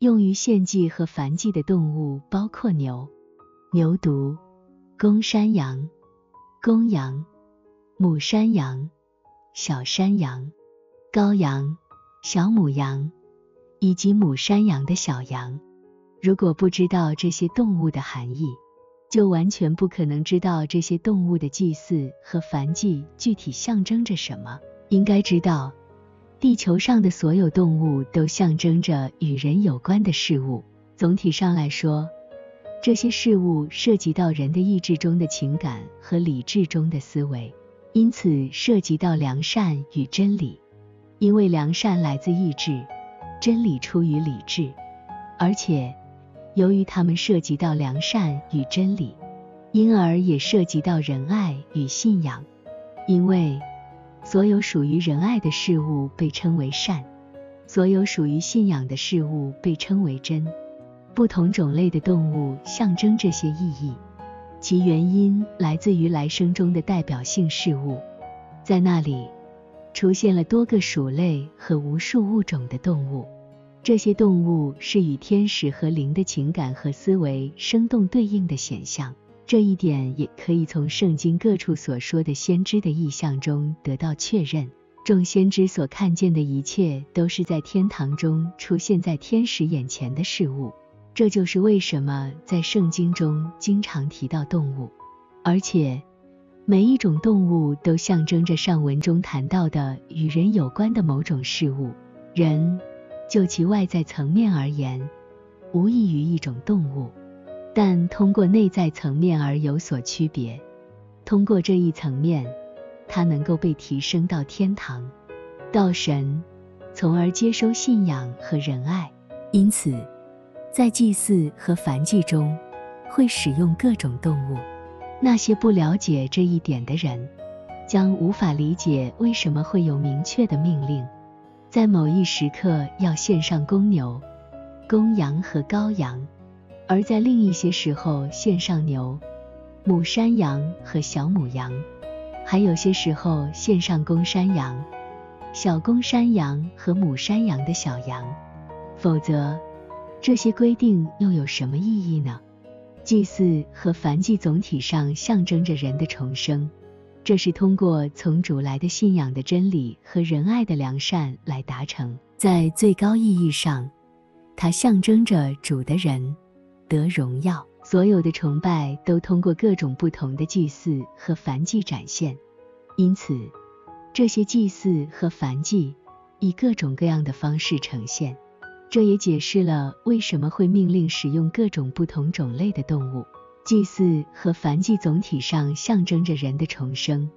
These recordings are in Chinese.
用于献祭和繁祭的动物包括牛、牛犊、公山羊、公羊、母山羊、小山羊、羔羊、小母羊以及母山羊的小羊。如果不知道这些动物的含义，就完全不可能知道这些动物的祭祀和繁祭具体象征着什么。应该知道，地球上的所有动物都象征着与人有关的事物。总体上来说，这些事物涉及到人的意志中的情感和理智中的思维，因此涉及到良善与真理。因为良善来自意志，真理出于理智，而且。由于它们涉及到良善与真理，因而也涉及到仁爱与信仰。因为所有属于仁爱的事物被称为善，所有属于信仰的事物被称为真。不同种类的动物象征这些意义，其原因来自于来生中的代表性事物，在那里出现了多个属类和无数物种的动物。这些动物是与天使和灵的情感和思维生动对应的显象，这一点也可以从圣经各处所说的先知的意象中得到确认。众先知所看见的一切都是在天堂中出现在天使眼前的事物，这就是为什么在圣经中经常提到动物，而且每一种动物都象征着上文中谈到的与人有关的某种事物，人。就其外在层面而言，无异于一种动物，但通过内在层面而有所区别。通过这一层面，它能够被提升到天堂、到神，从而接收信仰和仁爱。因此，在祭祀和燔祭中，会使用各种动物。那些不了解这一点的人，将无法理解为什么会有明确的命令。在某一时刻要献上公牛、公羊和羔羊，而在另一些时候献上牛、母山羊和小母羊，还有些时候献上公山羊、小公山羊和母山羊的小羊。否则，这些规定又有什么意义呢？祭祀和燔祭总体上象征着人的重生。这是通过从主来的信仰的真理和仁爱的良善来达成。在最高意义上，它象征着主的人得荣耀。所有的崇拜都通过各种不同的祭祀和燔祭展现，因此这些祭祀和燔祭以各种各样的方式呈现。这也解释了为什么会命令使用各种不同种类的动物。祭祀和燔祭总体上象征着人的重生，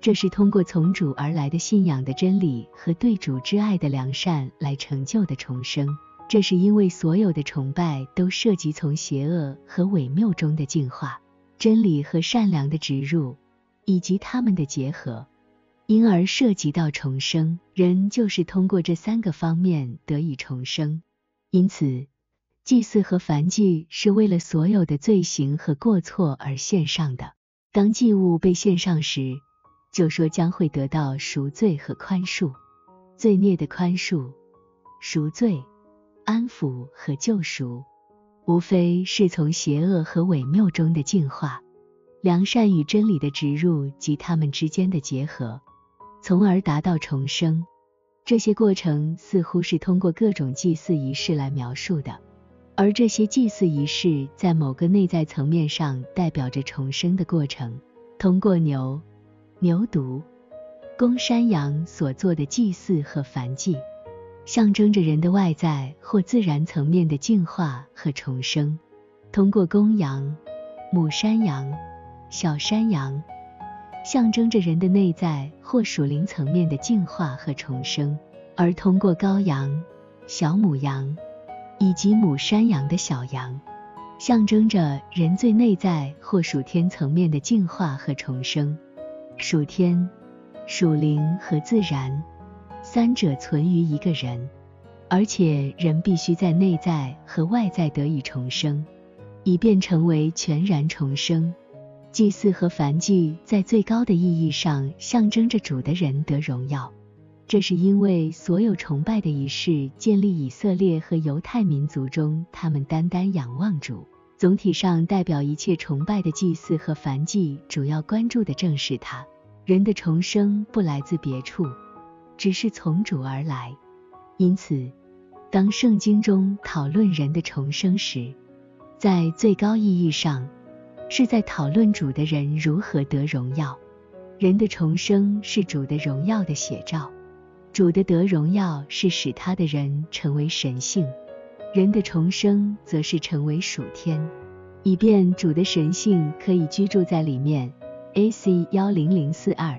这是通过从主而来的信仰的真理和对主之爱的良善来成就的重生。这是因为所有的崇拜都涉及从邪恶和伪谬中的净化、真理和善良的植入以及它们的结合，因而涉及到重生。人就是通过这三个方面得以重生，因此。祭祀和燔祭是为了所有的罪行和过错而献上的。当祭物被献上时，就说将会得到赎罪和宽恕，罪孽的宽恕、赎罪、安抚和救赎，无非是从邪恶和伪谬中的净化、良善与真理的植入及它们之间的结合，从而达到重生。这些过程似乎是通过各种祭祀仪式来描述的。而这些祭祀仪式在某个内在层面上代表着重生的过程。通过牛、牛犊、公山羊所做的祭祀和燔祭，象征着人的外在或自然层面的净化和重生；通过公羊、母山羊、小山羊，象征着人的内在或属灵层面的净化和重生；而通过羔羊、小母羊。以及母山羊的小羊，象征着人最内在或属天层面的净化和重生。属天、属灵和自然三者存于一个人，而且人必须在内在和外在得以重生，以便成为全然重生。祭祀和燔祭在最高的意义上象征着主的人得荣耀，这是因为所有崇拜的仪式建立以色列和犹太民族中，他们单单仰望主。总体上代表一切崇拜的祭祀和燔祭，主要关注的正是他。人的重生不来自别处，只是从主而来。因此，当圣经中讨论人的重生时，在最高意义上，是在讨论主的人如何得荣耀。人的重生是主的荣耀的写照。主的得荣耀是使他的人成为神性，人的重生则是成为属天，以便主的神性可以居住在里面。A.C. 幺零零四二。